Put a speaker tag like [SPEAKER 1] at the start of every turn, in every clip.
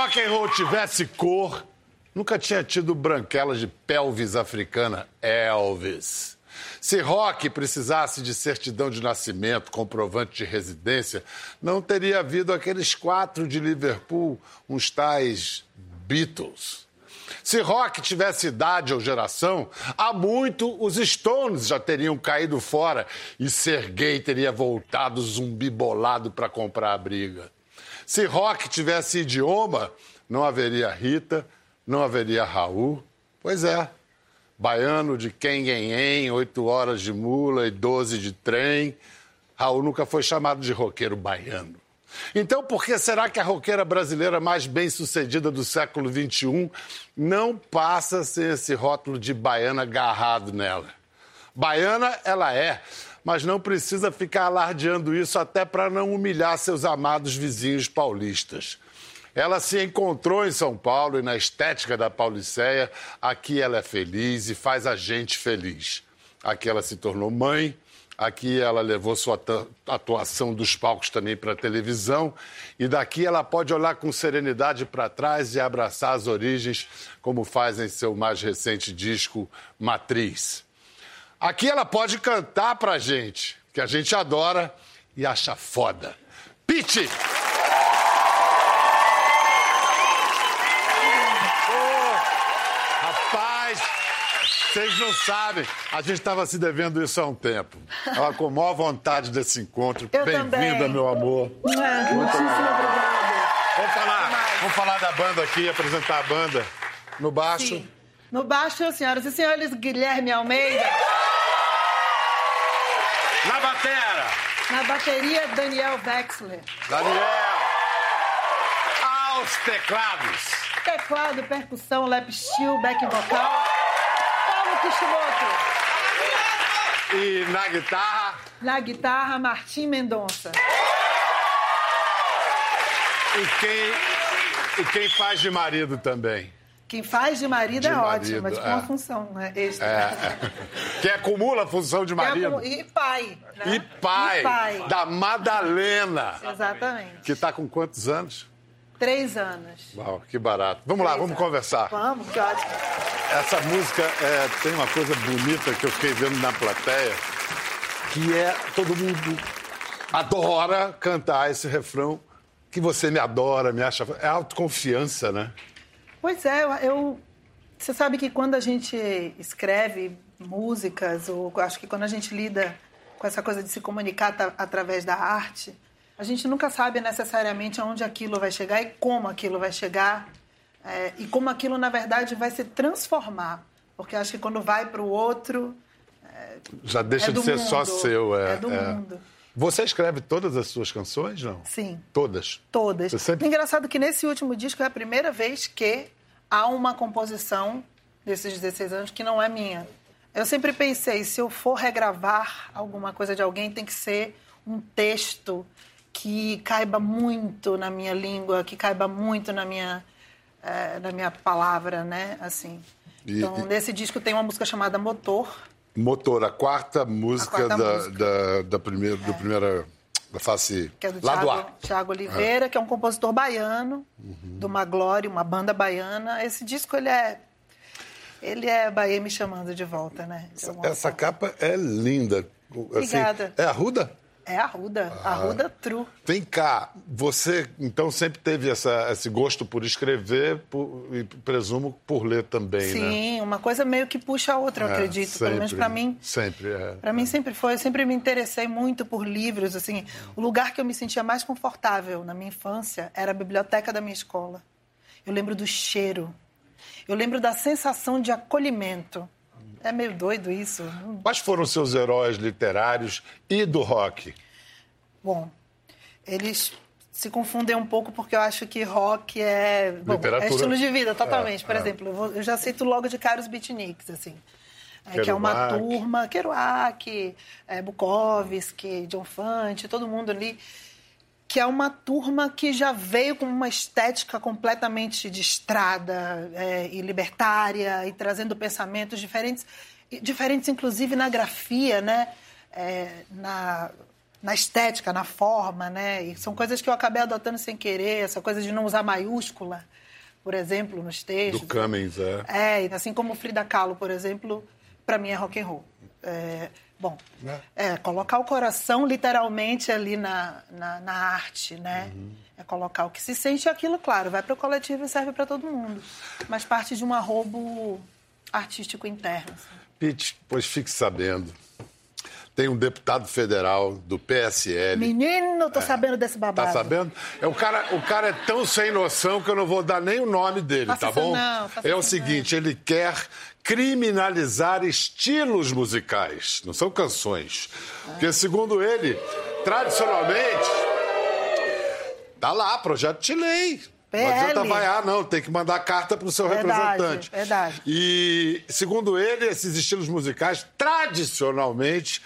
[SPEAKER 1] rock and roll tivesse cor, nunca tinha tido branquela de pelvis africana Elvis. Se rock precisasse de certidão de nascimento, comprovante de residência, não teria havido aqueles quatro de Liverpool, uns tais Beatles. Se rock tivesse idade ou geração, há muito os Stones já teriam caído fora e ser gay teria voltado zumbi bolado para comprar a briga. Se rock tivesse idioma, não haveria Rita, não haveria Raul. Pois é, baiano de quem, oito horas de mula e doze de trem. Raul nunca foi chamado de roqueiro baiano. Então, por que será que a roqueira brasileira mais bem sucedida do século XXI não passa sem esse rótulo de baiana agarrado nela? Baiana ela é, mas não precisa ficar alardeando isso até para não humilhar seus amados vizinhos paulistas. Ela se encontrou em São Paulo e na estética da Pauliceia. Aqui ela é feliz e faz a gente feliz. Aqui ela se tornou mãe, aqui ela levou sua atuação dos palcos também para a televisão e daqui ela pode olhar com serenidade para trás e abraçar as origens, como faz em seu mais recente disco Matriz. Aqui ela pode cantar pra gente, que a gente adora e acha foda. Pete! rapaz, vocês não sabem, a gente estava se devendo isso há um tempo. Ela com maior vontade desse encontro. Bem-vinda, meu amor.
[SPEAKER 2] É, muitíssimo obrigada.
[SPEAKER 1] Vamos falar, vamos falar da banda aqui, apresentar a banda. No baixo. Sim.
[SPEAKER 2] No baixo, senhoras e senhores, Guilherme Almeida.
[SPEAKER 1] Na
[SPEAKER 2] bateria, Daniel Wexler.
[SPEAKER 1] Daniel. Aos teclados.
[SPEAKER 2] Teclado, percussão, lap steel, back vocal. Paulo Kishimoto.
[SPEAKER 1] E na guitarra?
[SPEAKER 2] Na guitarra, Martim Mendonça.
[SPEAKER 1] E quem, e quem faz de marido também?
[SPEAKER 2] Quem faz de marido de é marido, ótimo, mas com é. uma função né, extra. É.
[SPEAKER 1] Que acumula a função de marido.
[SPEAKER 2] E pai.
[SPEAKER 1] Né? E, pai, e pai. Da Madalena.
[SPEAKER 2] Exatamente.
[SPEAKER 1] Que está com quantos anos?
[SPEAKER 2] Três anos.
[SPEAKER 1] Uau, que barato. Vamos Três lá, vamos anos. conversar.
[SPEAKER 2] Vamos, que ótimo.
[SPEAKER 1] Essa música é, tem uma coisa bonita que eu fiquei vendo na plateia, que é todo mundo adora cantar esse refrão que você me adora, me acha. É autoconfiança, né?
[SPEAKER 2] Pois é, eu, você sabe que quando a gente escreve músicas, ou acho que quando a gente lida com essa coisa de se comunicar através da arte, a gente nunca sabe necessariamente aonde aquilo vai chegar e como aquilo vai chegar é, e como aquilo na verdade vai se transformar, porque acho que quando vai para o outro
[SPEAKER 1] é, já deixa
[SPEAKER 2] é
[SPEAKER 1] de ser
[SPEAKER 2] mundo,
[SPEAKER 1] só seu,
[SPEAKER 2] é, é do é. mundo.
[SPEAKER 1] Você escreve todas as suas canções, não?
[SPEAKER 2] Sim.
[SPEAKER 1] Todas?
[SPEAKER 2] Todas. Sempre... Engraçado que nesse último disco é a primeira vez que há uma composição desses 16 anos que não é minha. Eu sempre pensei, se eu for regravar alguma coisa de alguém, tem que ser um texto que caiba muito na minha língua, que caiba muito na minha, é, na minha palavra, né? Assim. E, então, nesse disco tem uma música chamada Motor,
[SPEAKER 1] Motor, a quarta música, a quarta da, música. Da, da, primeira, é. do primeira da face
[SPEAKER 2] que é do Thiago, A. Thiago Oliveira, é. que é um compositor baiano, uhum. de uma glória, uma banda baiana. Esse disco ele é ele é Bahia me chamando de volta, né?
[SPEAKER 1] Essa, essa capa é linda.
[SPEAKER 2] Assim, Obrigada.
[SPEAKER 1] É Arruda?
[SPEAKER 2] É Arruda, ah. Arruda True.
[SPEAKER 1] Vem cá, você então sempre teve essa, esse gosto por escrever por, e presumo por ler também,
[SPEAKER 2] Sim,
[SPEAKER 1] né?
[SPEAKER 2] Sim, uma coisa meio que puxa a outra, eu é, acredito. Sempre, Pelo menos para mim.
[SPEAKER 1] Sempre, é.
[SPEAKER 2] Para mim sempre foi. Eu sempre me interessei muito por livros, assim. O lugar que eu me sentia mais confortável na minha infância era a biblioteca da minha escola. Eu lembro do cheiro. Eu lembro da sensação de acolhimento. É meio doido isso.
[SPEAKER 1] Quais foram seus heróis literários e do rock?
[SPEAKER 2] Bom, eles se confundem um pouco porque eu acho que rock é, bom, é estilo de vida, totalmente. É, Por é. exemplo, eu, vou, eu, já cito logo de cara os beatniks, assim. É, que é uma turma, Kerouac, é, Bukowski, John Fante, todo mundo ali, que é uma turma que já veio com uma estética completamente de estrada é, e libertária e trazendo pensamentos diferentes, diferentes inclusive na grafia, né? É, na na estética, na forma, né? E são coisas que eu acabei adotando sem querer, essa coisa de não usar maiúscula, por exemplo, nos textos.
[SPEAKER 1] Do Cummings, é.
[SPEAKER 2] É, assim como Frida Kahlo, por exemplo, para mim é rock and roll. É, bom, é. é. colocar o coração literalmente ali na, na, na arte, né? Uhum. É colocar o que se sente aquilo, claro, vai para o coletivo e serve para todo mundo. Mas parte de um arrobo artístico interno. Assim.
[SPEAKER 1] Pete, pois fique sabendo tem um deputado federal do PSL.
[SPEAKER 2] Menino, tô é. sabendo desse babado.
[SPEAKER 1] Tá sabendo? É, o, cara, o cara é tão sem noção que eu não vou dar nem o nome dele, faça tá bom?
[SPEAKER 2] Não,
[SPEAKER 1] é o seguinte, não. ele quer criminalizar estilos musicais, não são canções. Ah. Porque, segundo ele, tradicionalmente, tá lá, projeto de lei. PL. Não adianta vaiar, não. Tem que mandar carta para o seu verdade, representante.
[SPEAKER 2] Verdade.
[SPEAKER 1] E, segundo ele, esses estilos musicais, tradicionalmente,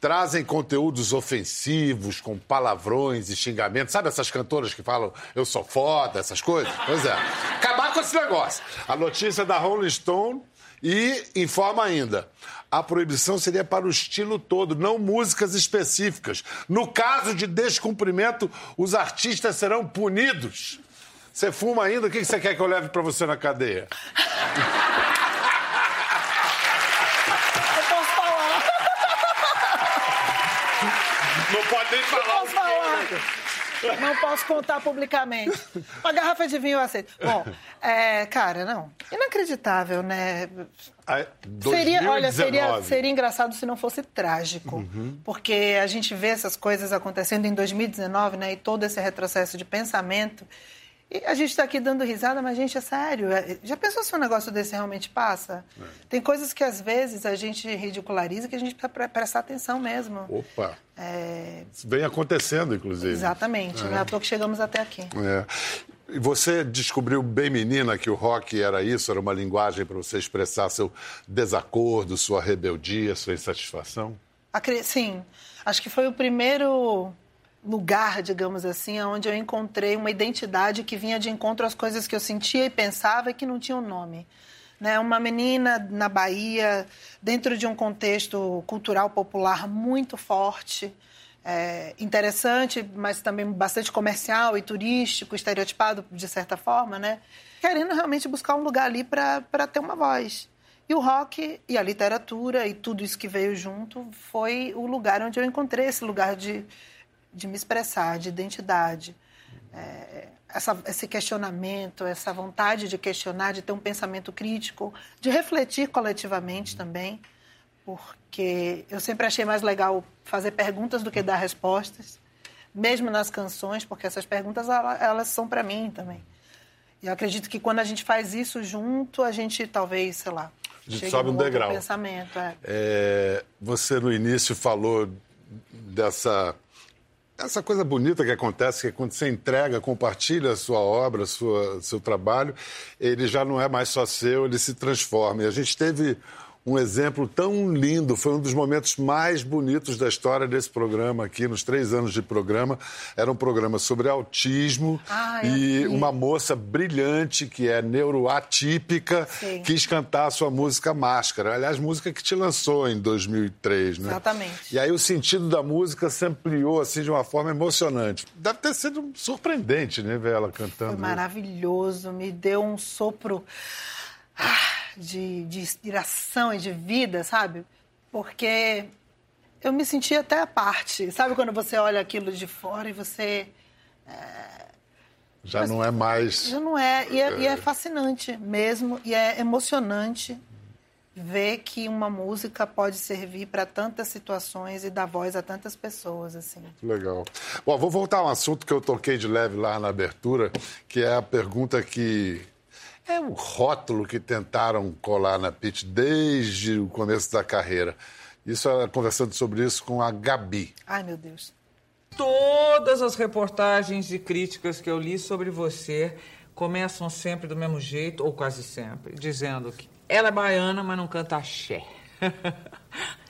[SPEAKER 1] trazem conteúdos ofensivos, com palavrões e xingamentos. Sabe essas cantoras que falam eu sou foda, essas coisas? Pois é. Acabar com esse negócio. A notícia da Rolling Stone e informa ainda. A proibição seria para o estilo todo, não músicas específicas. No caso de descumprimento, os artistas serão punidos. Você fuma ainda? O que você quer que eu leve para você na cadeia?
[SPEAKER 2] Eu posso falar.
[SPEAKER 1] Não pode nem falar.
[SPEAKER 2] Não posso falar. Não posso contar publicamente. Uma garrafa de vinho eu aceito. Bom, é, cara, não. Inacreditável, né? Seria, olha, seria, seria engraçado se não fosse trágico. Uhum. Porque a gente vê essas coisas acontecendo em 2019, né? E todo esse retrocesso de pensamento. E a gente está aqui dando risada, mas, gente, é sério. É, já pensou se um negócio desse realmente passa? É. Tem coisas que, às vezes, a gente ridiculariza que a gente precisa prestar atenção mesmo.
[SPEAKER 1] Opa! É... Isso vem acontecendo, inclusive.
[SPEAKER 2] Exatamente. É. Não é à toa que chegamos até aqui.
[SPEAKER 1] É. E você descobriu bem, menina, que o rock era isso? Era uma linguagem para você expressar seu desacordo, sua rebeldia, sua insatisfação?
[SPEAKER 2] Sim. Acho que foi o primeiro lugar, digamos assim, onde eu encontrei uma identidade que vinha de encontro às coisas que eu sentia e pensava e que não tinham nome. Né? Uma menina na Bahia, dentro de um contexto cultural popular muito forte, é, interessante, mas também bastante comercial e turístico, estereotipado de certa forma, né? querendo realmente buscar um lugar ali para ter uma voz. E o rock e a literatura e tudo isso que veio junto foi o lugar onde eu encontrei esse lugar de, de me expressar, de identidade. É, essa, esse questionamento, essa vontade de questionar, de ter um pensamento crítico, de refletir coletivamente também, porque eu sempre achei mais legal fazer perguntas do que dar respostas, mesmo nas canções, porque essas perguntas elas são para mim também. E eu acredito que quando a gente faz isso junto, a gente talvez, sei lá,
[SPEAKER 1] a gente sobe um degrau.
[SPEAKER 2] Pensamento, é.
[SPEAKER 1] É, você no início falou dessa essa coisa bonita que acontece, que é quando você entrega, compartilha a sua obra, sua, seu trabalho, ele já não é mais só seu, ele se transforma. E a gente teve um exemplo tão lindo, foi um dos momentos mais bonitos da história desse programa aqui, nos três anos de programa. Era um programa sobre autismo ah, e uma moça brilhante, que é neuroatípica, Sim. quis cantar a sua música Máscara. Aliás, música que te lançou em 2003, né?
[SPEAKER 2] Exatamente.
[SPEAKER 1] E aí o sentido da música se ampliou, assim, de uma forma emocionante. Deve ter sido surpreendente, né, ver ela cantando. Foi
[SPEAKER 2] maravilhoso, me deu um sopro... Ah de, de inspiração e de vida, sabe? Porque eu me senti até a parte. Sabe quando você olha aquilo de fora e você. É...
[SPEAKER 1] Já Mas, não é mais.
[SPEAKER 2] Já não é. E, é. é. e é fascinante mesmo. E é emocionante ver que uma música pode servir para tantas situações e dar voz a tantas pessoas assim.
[SPEAKER 1] Legal. Bom, vou voltar a um assunto que eu toquei de leve lá na abertura, que é a pergunta que é o rótulo que tentaram colar na Pitt desde o começo da carreira. Isso, conversando sobre isso com a Gabi.
[SPEAKER 2] Ai, meu Deus.
[SPEAKER 3] Todas as reportagens e críticas que eu li sobre você começam sempre do mesmo jeito, ou quase sempre, dizendo que ela é baiana, mas não canta axé.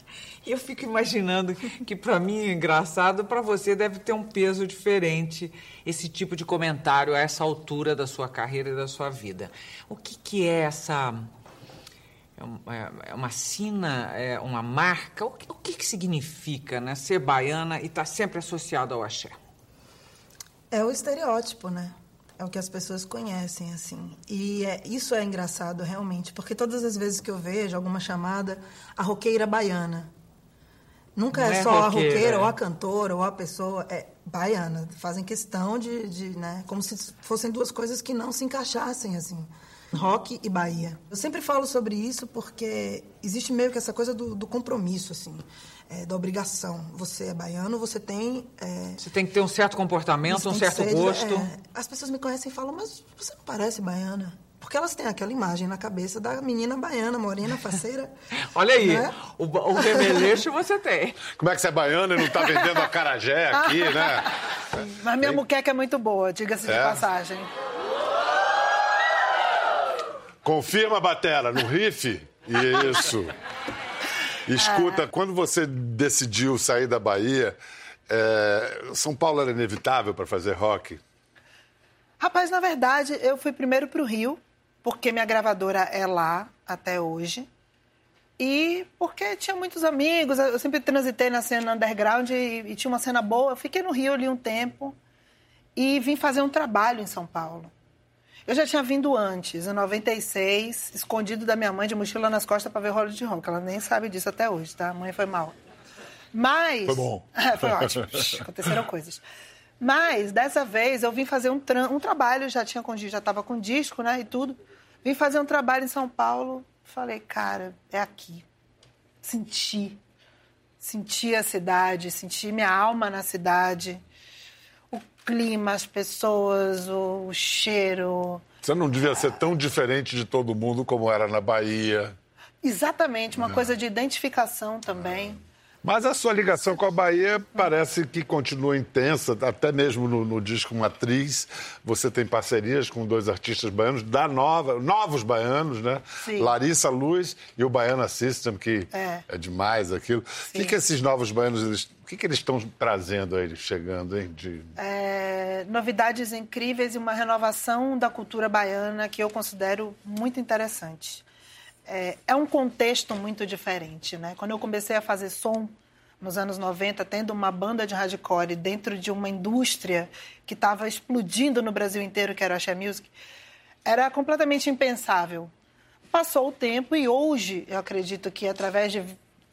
[SPEAKER 3] Eu fico imaginando que para mim é engraçado, para você deve ter um peso diferente esse tipo de comentário a essa altura da sua carreira e da sua vida. O que, que é essa é, é uma sina, é uma marca. O que, o que, que significa né, ser baiana e estar tá sempre associado ao axé?
[SPEAKER 2] É o estereótipo, né? É o que as pessoas conhecem, assim. E é, isso é engraçado, realmente, porque todas as vezes que eu vejo alguma chamada, a roqueira baiana. Nunca é, é, só roqueira, a roqueira, ou a cantora, ou a pessoa. É baiana. Fazem questão de, de, né? Como se fossem duas coisas que não se encaixassem, assim. Rock e Bahia. Eu sempre falo sobre isso porque existe meio que essa coisa do, do compromisso, assim é, da obrigação. Você é baiano, você tem. É,
[SPEAKER 3] você tem que ter um certo comportamento, um certo ser, gosto. É,
[SPEAKER 2] as pessoas me conhecem e falam, mas você não parece baiana. Porque elas têm aquela imagem na cabeça da menina baiana, morena, faceira.
[SPEAKER 3] Olha aí, né? o, o remeleixo você tem.
[SPEAKER 1] Como é que você é baiana e não está vendendo a carajé aqui, né?
[SPEAKER 2] Mas minha muqueca é muito boa, diga-se de é? passagem.
[SPEAKER 1] Confirma, Batera, no riff? Isso. Escuta, é. quando você decidiu sair da Bahia, é, São Paulo era inevitável para fazer rock?
[SPEAKER 2] Rapaz, na verdade, eu fui primeiro para o Rio, porque minha gravadora é lá até hoje. E porque tinha muitos amigos, eu sempre transitei na cena underground e, e tinha uma cena boa. Eu fiquei no Rio ali um tempo e vim fazer um trabalho em São Paulo. Eu já tinha vindo antes, em 96, escondido da minha mãe de mochila nas costas para ver de ronco. Ela nem sabe disso até hoje, tá? A mãe foi mal. Mas.
[SPEAKER 1] Foi bom.
[SPEAKER 2] É, foi ótimo. Aconteceram coisas. Mas, dessa vez, eu vim fazer um, tra... um trabalho, já tinha com já estava com disco, né? E tudo. Vim fazer um trabalho em São Paulo. Falei, cara, é aqui. Senti. Senti a cidade, senti minha alma na cidade clima, as pessoas, o, cheiro.
[SPEAKER 1] Você não devia ser tão diferente de todo mundo como era na Bahia.
[SPEAKER 2] Exatamente, uma é. coisa de identificação também.
[SPEAKER 1] Mas a sua ligação com a Bahia parece que continua intensa, até mesmo no, no, disco Matriz. Você tem parcerias com dois artistas baianos, da nova, novos baianos, né? Sim. Larissa Luz e o Baiana System, que é, é demais aquilo. Sim. O que, que esses novos baianos, eles, o que, que eles estão trazendo aí, chegando, hein? De...
[SPEAKER 2] É, novidades incríveis e uma renovação da cultura baiana que eu considero muito interessante é, é um contexto muito diferente, né? Quando eu comecei a fazer som nos anos 90, tendo uma banda de hardcore dentro de uma indústria que estava explodindo no Brasil inteiro, que era a Axé Music, era completamente impensável. Passou o tempo e hoje, eu acredito que através de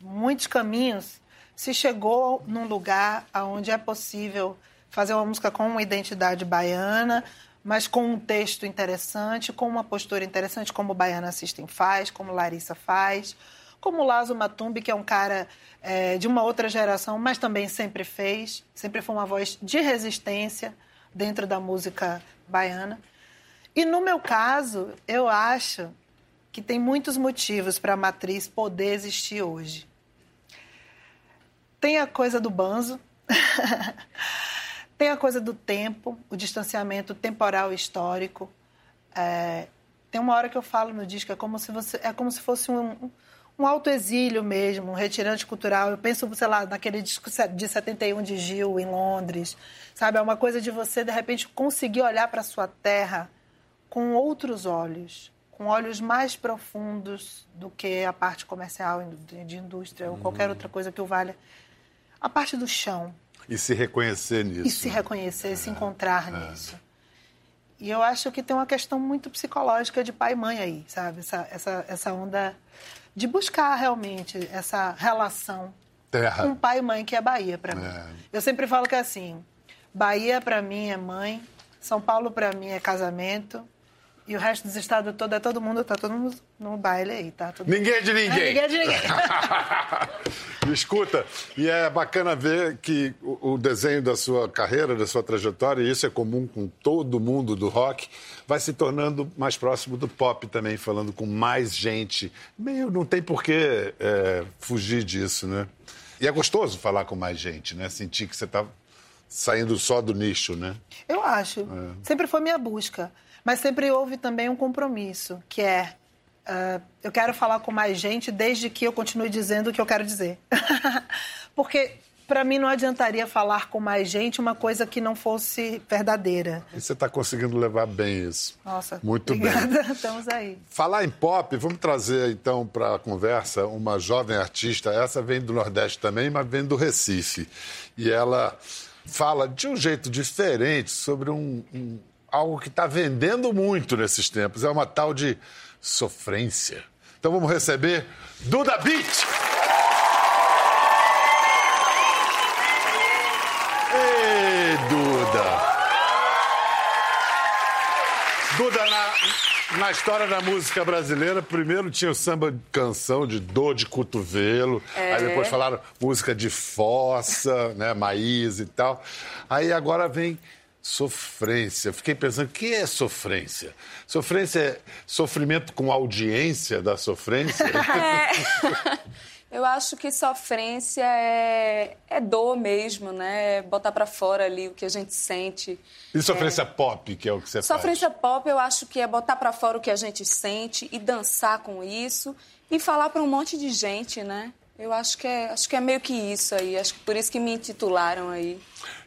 [SPEAKER 2] muitos caminhos, se chegou num lugar onde é possível fazer uma música com uma identidade baiana, mas com um texto interessante, com uma postura interessante, como o Baiana System faz, como Larissa faz, como o Lazo Matumbi, que é um cara é, de uma outra geração, mas também sempre fez, sempre foi uma voz de resistência dentro da música baiana. E no meu caso, eu acho que tem muitos motivos para a matriz poder existir hoje. Tem a coisa do banzo. Tem a coisa do tempo, o distanciamento temporal e histórico. É, tem uma hora que eu falo no disco, é como se, você, é como se fosse um, um autoexílio mesmo, um retirante cultural. Eu penso, sei lá, naquele disco de 71 de Gil, em Londres. Sabe? É uma coisa de você, de repente, conseguir olhar para a sua terra com outros olhos, com olhos mais profundos do que a parte comercial, de indústria ou qualquer outra coisa que o valha. A parte do chão,
[SPEAKER 1] e se reconhecer nisso.
[SPEAKER 2] E se reconhecer, é, se encontrar é. nisso. E eu acho que tem uma questão muito psicológica de pai e mãe aí, sabe? Essa, essa, essa onda de buscar realmente essa relação
[SPEAKER 1] Terra.
[SPEAKER 2] com pai e mãe, que é Bahia para mim. É. Eu sempre falo que é assim: Bahia para mim é mãe, São Paulo para mim é casamento, e o resto dos estados todo é todo mundo, tá todo mundo no baile aí, tá? Todo
[SPEAKER 1] ninguém é de ninguém. É,
[SPEAKER 2] ninguém é de ninguém.
[SPEAKER 1] Escuta, e é bacana ver que o, desenho da sua carreira, da sua trajetória, e isso é comum com todo mundo do rock, vai se tornando mais próximo do pop também, falando com mais gente. Meio não tem por que é, fugir disso, né? E é gostoso falar com mais gente, né? Sentir que você está saindo só do nicho, né?
[SPEAKER 2] Eu acho. É. Sempre foi minha busca. Mas sempre houve também um compromisso, que é uh, eu quero falar com mais gente desde que eu continue dizendo o que eu quero dizer. Porque para mim não adiantaria falar com mais gente uma coisa que não fosse verdadeira.
[SPEAKER 1] E você está conseguindo levar bem isso.
[SPEAKER 2] Nossa,
[SPEAKER 1] muito
[SPEAKER 2] obrigada.
[SPEAKER 1] bem.
[SPEAKER 2] Estamos aí.
[SPEAKER 1] Falar em pop, vamos trazer então para a conversa uma jovem artista. Essa vem do Nordeste também, mas vem do Recife. E ela fala de um jeito diferente sobre um, um algo que está vendendo muito nesses tempos. É uma tal de sofrência. Então vamos receber Duda Beat. Ei, Duda! Duda, na, na história da música brasileira, primeiro tinha o samba canção de dor de cotovelo, é. aí depois falaram música de fossa, né, maíz e tal. Aí agora vem sofrência. Fiquei pensando, o que é sofrência? Sofrência é sofrimento com audiência da sofrência?
[SPEAKER 4] É. Eu acho que sofrência é, é dor mesmo, né? É botar para fora ali o que a gente sente.
[SPEAKER 1] E sofrência é... pop, que é o que você
[SPEAKER 4] sofrência
[SPEAKER 1] faz?
[SPEAKER 4] Sofrência pop, eu acho que é botar para fora o que a gente sente e dançar com isso e falar para um monte de gente, né? Eu acho que é, acho que é meio que isso aí. Acho que por isso que me intitularam aí.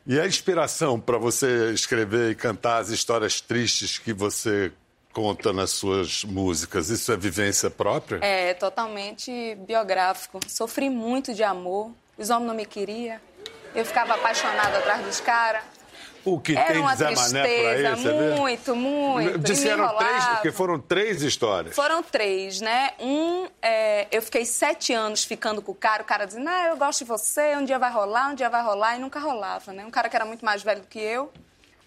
[SPEAKER 1] E a inspiração para você escrever e cantar as histórias tristes que você conta nas suas músicas, isso é vivência própria?
[SPEAKER 4] É, totalmente biográfico. Sofri muito de amor, os homens não me queriam, eu ficava apaixonada atrás dos caras.
[SPEAKER 1] O que Era tem uma Zé tristeza, Mané por aí, você
[SPEAKER 4] muito, muito.
[SPEAKER 1] Disseram três, porque foram três histórias.
[SPEAKER 4] Foram três, né? Um, é, eu fiquei sete anos ficando com o cara, o cara dizendo, ah, eu gosto de você, um dia vai rolar, um dia vai rolar, e nunca rolava, né? Um cara que era muito mais velho do que eu.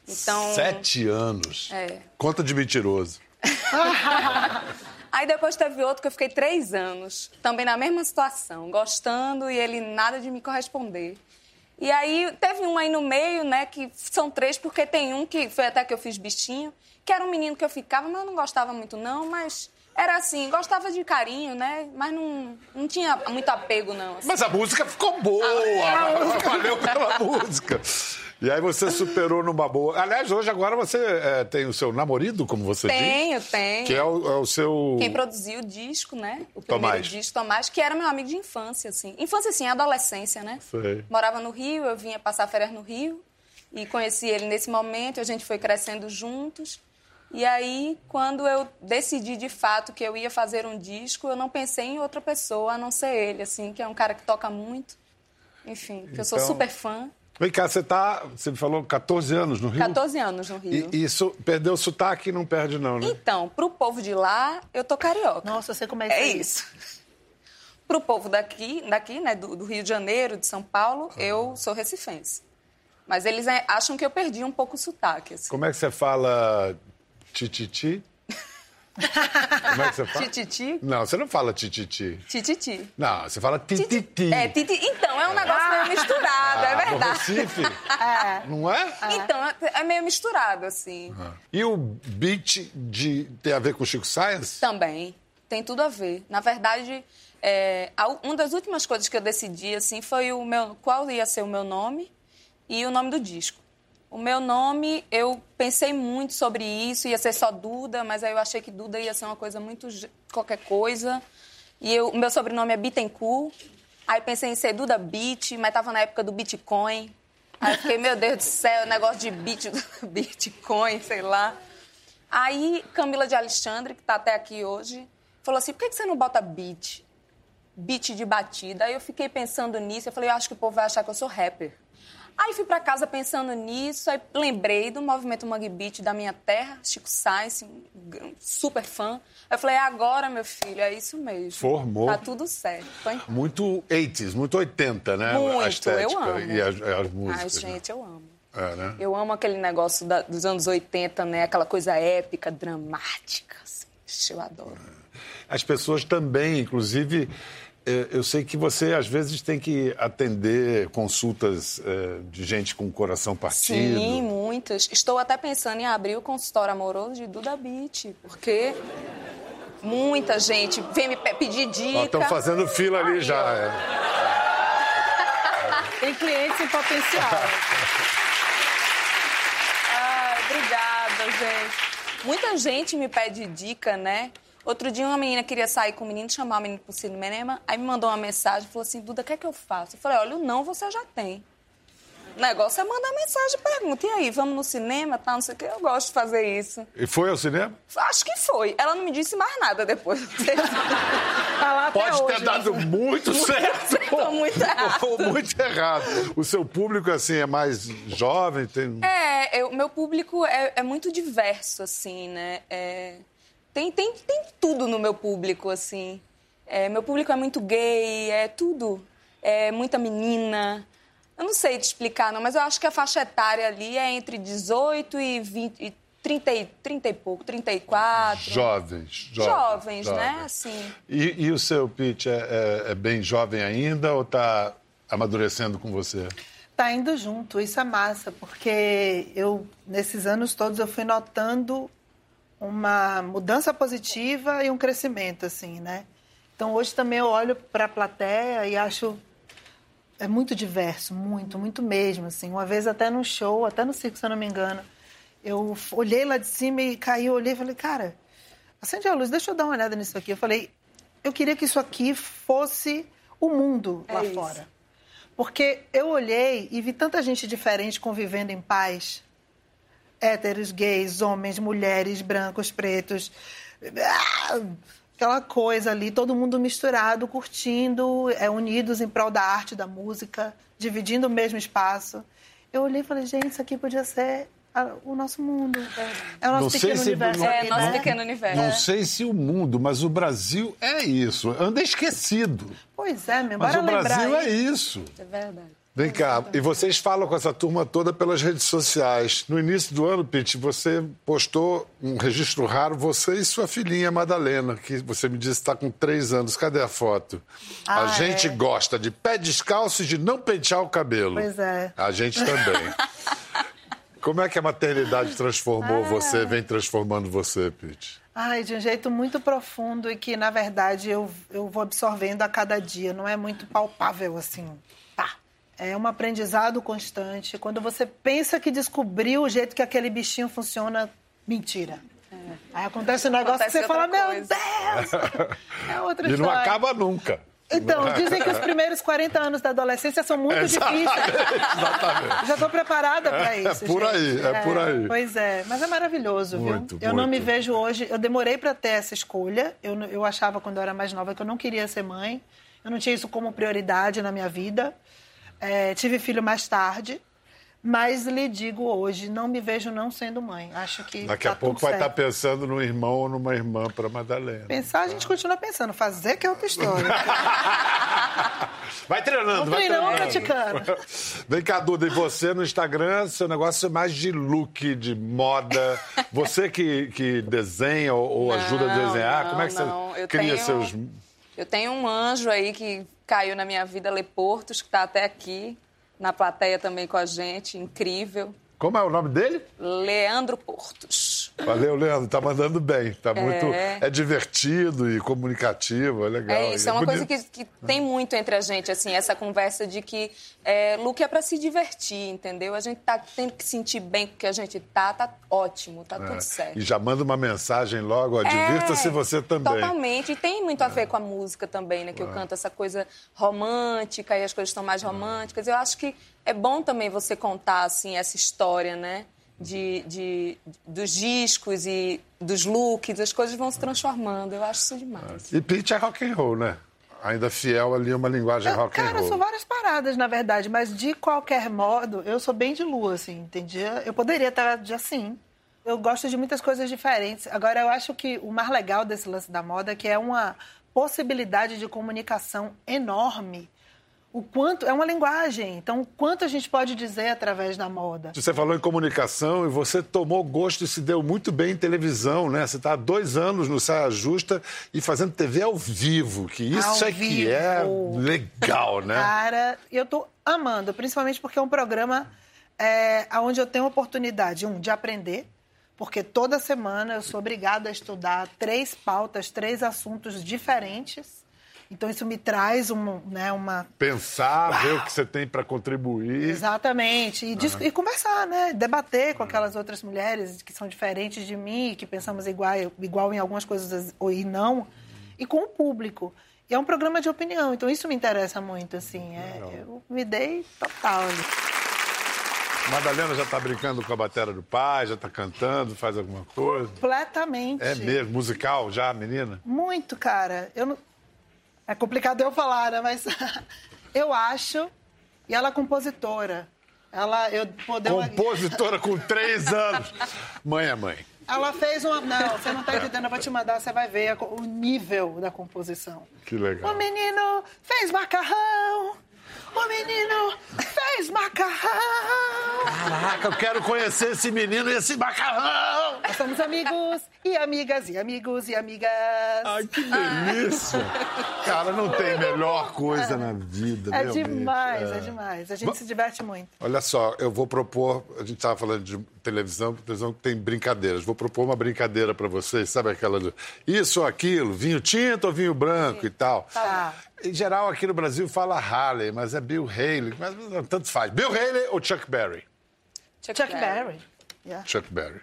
[SPEAKER 4] Então...
[SPEAKER 1] Sete anos?
[SPEAKER 4] É.
[SPEAKER 1] Conta de mentiroso.
[SPEAKER 4] Aí depois teve outro que eu fiquei três anos, também na mesma situação, gostando e ele nada de me corresponder. E aí teve um aí no meio, né, que são três, porque tem um que foi até que eu fiz bichinho, que era um menino que eu ficava, mas eu não gostava muito não, mas era assim, gostava de carinho, né? Mas não, não tinha muito apego, não. Assim.
[SPEAKER 1] Mas a música ficou boa! Ah, valeu pela música! E aí você superou numa boa. Aliás, hoje agora você é, tem o seu namorado, como você
[SPEAKER 4] tenho,
[SPEAKER 1] diz?
[SPEAKER 4] Tenho, tenho.
[SPEAKER 1] Que é o, é o, seu...
[SPEAKER 4] Quem produziu o disco, né? O primeiro Tomás. disco, Tomás, que era meu amigo de infância, assim. Infância, assim, adolescência, né?
[SPEAKER 1] Sei.
[SPEAKER 4] Morava no Rio, eu vinha passar férias no Rio. E conheci ele nesse momento, a gente foi crescendo juntos. E aí, quando eu decidi de fato que eu ia fazer um disco, eu não pensei em outra pessoa a não ser ele, assim, que é um cara que toca muito. Enfim, que então... eu sou então, super fã.
[SPEAKER 1] Vem cá, você tá. Você falou 14 anos no Rio?
[SPEAKER 4] 14 anos no Rio.
[SPEAKER 1] E isso perdeu o sotaque não perde, não, né?
[SPEAKER 4] Então, pro povo de lá, eu tô carioca.
[SPEAKER 2] Nossa, você como é que
[SPEAKER 4] é isso? Pro povo daqui, daqui, né, do, do Rio de Janeiro, de São Paulo, ah. eu sou recifense. Mas eles é, acham que eu perdi um pouco o sotaque. Assim.
[SPEAKER 1] Como é que você fala tititi? Como é que você fala?
[SPEAKER 4] Tititi?
[SPEAKER 1] Não, você não fala tititi.
[SPEAKER 4] Tititi.
[SPEAKER 1] Não, você fala tititi.
[SPEAKER 4] É, titi. Então, é um negócio ah. meio misturado, é ah, é verdade.
[SPEAKER 1] Recife?
[SPEAKER 4] É.
[SPEAKER 1] Não é?
[SPEAKER 4] Então, é meio misturado, assim.
[SPEAKER 1] Uhum. E o beat de, tem a ver com o Chico Science?
[SPEAKER 4] Também. Tem tudo a ver. Na verdade, é, uma das últimas coisas que eu decidi, assim, foi o meu, qual ia ser o meu nome e o nome do disco. O meu nome, eu pensei muito sobre isso, ia ser só Duda, mas aí eu achei que Duda ia ser uma coisa muito qualquer coisa. E o meu sobrenome é Bittencourt. Aí pensei em ser Duda Bit, mas estava na época do Bitcoin. Aí fiquei, meu Deus do céu, negócio de bit, Bitcoin, sei lá. Aí Camila de Alexandre, que está até aqui hoje, falou assim: por que você não bota beat? Beat de batida. Aí eu fiquei pensando nisso, eu falei, eu acho que o povo vai achar que eu sou rapper. Aí fui para casa pensando nisso, aí lembrei do movimento Mangue Beat da minha terra, Chico Sainz, super fã. Aí eu falei, é agora, meu filho, é isso mesmo.
[SPEAKER 1] Formou.
[SPEAKER 4] Tá tudo certo.
[SPEAKER 1] Muito 80s, muito 80, né?
[SPEAKER 4] Muito,
[SPEAKER 1] a estética
[SPEAKER 4] eu amo.
[SPEAKER 1] E as, as músicas.
[SPEAKER 4] Ai, gente, eu amo.
[SPEAKER 1] É, né?
[SPEAKER 4] Eu amo aquele negócio da, dos anos 80, né? Aquela coisa épica, dramática. Assim. Eu adoro.
[SPEAKER 1] As pessoas também, inclusive, é, eu sei que você, às vezes, tem que atender consultas é, de gente com o coração partido.
[SPEAKER 4] Sim, muitas. Estou até pensando em abrir o consultório amoroso de Duda Beat, porque muita gente vem me pedir dica.
[SPEAKER 1] Estão fazendo fila ali Ai, já. É.
[SPEAKER 2] Tem clientes em potencial.
[SPEAKER 4] Ai, obrigada, gente. Muita gente me pede dica, né? Outro dia uma menina queria sair com o menino, chamar o menino pro cinema, aí me mandou uma mensagem, falou assim, Duda, o que é que eu faço? Eu falei, olha, o não você já tem. O negócio é mandar mensagem, pergunta. E aí, vamos no cinema, tá, não sei o quê? Eu gosto de fazer isso.
[SPEAKER 1] E foi ao cinema?
[SPEAKER 4] Acho que foi. Ela não me disse mais nada depois.
[SPEAKER 1] tá Pode ter hoje, dado muito certo.
[SPEAKER 4] Ou muito errado.
[SPEAKER 1] Ou muito errado. O seu público, assim, é mais jovem? Tem...
[SPEAKER 4] É, o meu público é, é, muito diverso, assim, né? É... Tem, tem, tem tudo no meu público, assim. É, meu público é muito gay, é tudo. É muita menina, eu não sei te explicar, não, mas eu acho que a faixa etária ali é entre 18 e 20, e 30, e, 30 e pouco, 34.
[SPEAKER 1] Jovens,
[SPEAKER 4] jovens. Jovens, jovens. né? Assim.
[SPEAKER 1] E, e, o seu pitch é, é, é, bem jovem ainda ou está amadurecendo com você?
[SPEAKER 2] Tá indo junto, isso é massa, porque eu, nesses anos todos, eu fui notando uma mudança positiva e um crescimento, assim, né? Então, hoje também eu olho para a plateia e acho é muito diverso, muito, muito mesmo, assim. Uma vez até no show, até no circo, se eu não me engano, eu olhei lá de cima e caiu, olhei e falei, cara, acende a luz, deixa eu dar uma olhada nisso aqui. Eu falei, eu queria que isso aqui fosse o mundo é lá fora. Porque eu olhei e vi tanta gente diferente convivendo em paz. Héteros, gays, homens, mulheres, brancos, pretos. Ah, aquela coisa ali, todo mundo misturado, curtindo, é, unidos em prol da arte, da música, dividindo o mesmo espaço. Eu olhei e falei, gente, isso aqui podia ser o nosso mundo. É, é o nosso não pequeno universo.
[SPEAKER 4] É, nosso né? pequeno universo.
[SPEAKER 1] Não sei se o mundo, mas o Brasil é isso. Anda esquecido.
[SPEAKER 2] Pois é, meu
[SPEAKER 1] Mas o Brasil é isso.
[SPEAKER 4] É verdade.
[SPEAKER 1] Vem cá, e vocês falam com essa turma toda pelas redes sociais. No início do ano, Pete, você postou um registro raro, você e sua filhinha Madalena, que você me disse está com três anos. Cadê a foto? Ah, a gente é. gosta de pé descalço e de não pentear o cabelo.
[SPEAKER 2] Pois é.
[SPEAKER 1] A gente também. Como é que a maternidade transformou ah. você, vem transformando você, Pete?
[SPEAKER 2] Ai, de um jeito muito profundo e que, na verdade, eu, eu vou absorvendo a cada dia. Não é muito palpável assim. É um aprendizado constante. Quando você pensa que descobriu o jeito que aquele bichinho funciona, mentira. É. Aí acontece um negócio acontece que você fala, coisa. meu Deus! É outra
[SPEAKER 1] e história. E não acaba nunca.
[SPEAKER 2] Então, dizem que os primeiros 40 anos da adolescência são muito difíceis. Exatamente. Já estou preparada para é, isso.
[SPEAKER 1] É por gente. aí, é, é, por aí.
[SPEAKER 2] Pois é, mas é maravilhoso, muito, viu? Eu muito. não me vejo hoje. Eu demorei para ter essa escolha. Eu, eu achava quando eu era mais nova que eu não queria ser mãe. Eu não tinha isso como prioridade na minha vida. É, tive filho mais tarde, mas lhe digo hoje, não me vejo não sendo mãe. Acho que.
[SPEAKER 1] Daqui tá a pouco vai estar tá pensando no irmão ou numa irmã para Madalena.
[SPEAKER 2] Pensar, a gente continua pensando. Fazer que é outra história.
[SPEAKER 1] vai treinando, vai
[SPEAKER 2] treinando. praticando.
[SPEAKER 1] Vem cá, Duda, e você no Instagram, seu negócio é mais de look, de moda. Você que, que desenha ou, ou não, ajuda a desenhar,
[SPEAKER 4] não,
[SPEAKER 1] como é que
[SPEAKER 4] não.
[SPEAKER 1] você Eu cria tenho... seus.
[SPEAKER 4] Eu tenho um anjo aí que caiu na minha vida, Lê Portos, que está até aqui, na plateia também com a gente, incrível.
[SPEAKER 1] Como é o nome dele?
[SPEAKER 4] Leandro Portos.
[SPEAKER 1] Valeu, Leandro. Tá mandando bem. Tá é. muito. É divertido e comunicativo, é legal.
[SPEAKER 4] É isso, é, é uma coisa que, que, tem muito entre a gente, assim, essa conversa de que é, look é para se divertir, entendeu? A gente tá tendo que sentir bem com o que a gente tá, tá ótimo, tá é. tudo certo.
[SPEAKER 1] E já manda uma mensagem logo, ó, divirta-se é, você também.
[SPEAKER 4] Totalmente. E tem muito a ver com a música também, né? Que eu canto essa coisa romântica e as coisas estão mais românticas. Eu acho que é bom também você contar, assim, essa história, né? De, de, dos discos e dos looks, as coisas vão se transformando. Eu acho isso demais.
[SPEAKER 1] E Pete é rock and roll, né? Ainda fiel ali a uma linguagem rock
[SPEAKER 2] cara,
[SPEAKER 1] and roll.
[SPEAKER 2] Cara, são várias paradas, na verdade, mas de qualquer modo, eu sou bem de lua, assim, entendi? Eu poderia estar de assim. Eu gosto de muitas coisas diferentes. Agora, eu acho que o mais legal desse lance da moda é que é uma possibilidade de comunicação enorme o quanto é uma linguagem. Então, o quanto a gente pode dizer através da moda.
[SPEAKER 1] Você falou em comunicação e você tomou gosto e se deu muito bem em televisão, né? Você está há dois anos no Saia Justa e fazendo TV ao vivo, que isso ao é vivo. que é legal, né?
[SPEAKER 2] Cara, eu estou amando, principalmente porque é um programa é, onde eu tenho a oportunidade, um, de aprender, porque toda semana eu sou obrigada a estudar três pautas, três assuntos diferentes Então isso me traz um, né, uma.
[SPEAKER 1] Pensar, Uau. ver o que você tem para contribuir.
[SPEAKER 2] Exatamente. E, uhum. e, conversar, né? Debater com aquelas outras mulheres que são diferentes de mim, que pensamos igual, igual em algumas coisas ou e não, e com o público. E é um programa de opinião, então isso me interessa muito, assim. É, eu me dei total ali.
[SPEAKER 1] Madalena já está brincando com a bateria do pai, já está cantando, faz alguma coisa?
[SPEAKER 2] Completamente.
[SPEAKER 1] É mesmo? Musical já, menina?
[SPEAKER 2] Muito, cara. Eu não... É complicado eu falar, né? Mas eu acho. E ela é compositora. Ela, eu poder
[SPEAKER 1] Compositora com três anos. Mãe é mãe.
[SPEAKER 2] Ela fez uma. Não, você não está entendendo, eu vou te mandar, você vai ver o nível da composição.
[SPEAKER 1] Que legal.
[SPEAKER 2] O menino fez macarrão, o menino fez macarrão.
[SPEAKER 1] Caraca, eu quero conhecer esse menino e esse macarrão.
[SPEAKER 2] Nós somos amigos e amigas e amigos e amigas.
[SPEAKER 1] Ai, que delícia. Cara, não tem melhor coisa na vida,
[SPEAKER 2] É demais, é. é demais. A gente se diverte muito.
[SPEAKER 1] Olha só, eu vou propor, a gente estava falando de televisão, televisão tem brincadeiras. Vou propor uma brincadeira para vocês, sabe aquela do isso ou aquilo, vinho tinto ou vinho branco Sim. e tal. Tá. Em geral, aqui no Brasil fala Haley, mas é Bill Haley, mas tanto faz. Bill Haley ou Chuck Berry?
[SPEAKER 2] Chuck, Chuck Berry. Berry.
[SPEAKER 1] Yeah. Chuck Berry.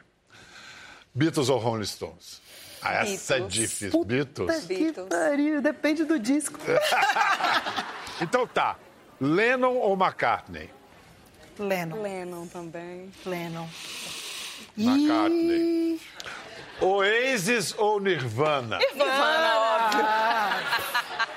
[SPEAKER 1] Beatles ou Rolling Stones? Ah, essa é Beatles. é difícil. Puta
[SPEAKER 2] Beatles? Que pariu, depende do disco.
[SPEAKER 1] então tá. Lennon ou McCartney?
[SPEAKER 2] Lennon.
[SPEAKER 4] Lennon também.
[SPEAKER 2] Lennon.
[SPEAKER 1] McCartney. E... Oasis ou Nirvana?
[SPEAKER 2] Nirvana, óbvio.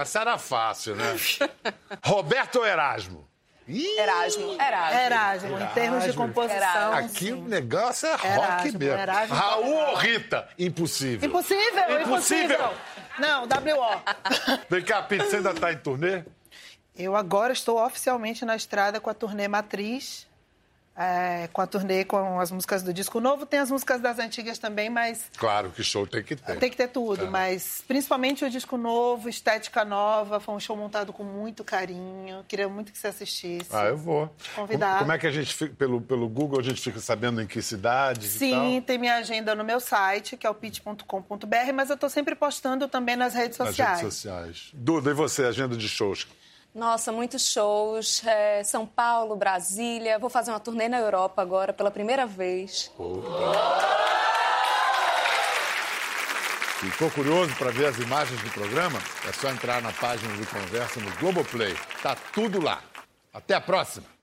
[SPEAKER 1] Essa era fácil, né? Roberto ou Erasmo?
[SPEAKER 4] Ih, Erasmo. Erasmo.
[SPEAKER 2] Erasmo. Em termos de composição. Erasmo.
[SPEAKER 1] Aqui sim. o negócio é rock Erasmo, mesmo. Erasmo Raul ou Rita? Impossível.
[SPEAKER 2] Impossível, impossível. impossível. Não, W.O.
[SPEAKER 1] Vem cá, Pete, você ainda está em turnê?
[SPEAKER 2] Eu agora estou oficialmente na estrada com a turnê Matriz é, com a turnê, com as músicas do disco novo. Tem as músicas das antigas também, mas.
[SPEAKER 1] Claro que show tem que ter.
[SPEAKER 2] Tem que ter tudo, é. mas principalmente o disco novo, estética nova. Foi um show montado com muito carinho. Queria muito que você assistisse.
[SPEAKER 1] Ah, eu vou.
[SPEAKER 2] Convidar.
[SPEAKER 1] Como é que a gente fica, pelo, pelo Google, a gente fica sabendo em que cidade?
[SPEAKER 2] Sim, tem minha agenda no meu site, que é o pitch.com.br, mas eu estou sempre postando também nas redes sociais.
[SPEAKER 1] Nas redes sociais. Duda, e você, agenda de shows?
[SPEAKER 4] Nossa, muitos shows. É, São Paulo, Brasília. Vou fazer uma turnê na Europa agora pela primeira vez.
[SPEAKER 1] Ficou curioso para ver as imagens do programa? É só entrar na página do Conversa no Globoplay. Tá tudo lá. Até a próxima!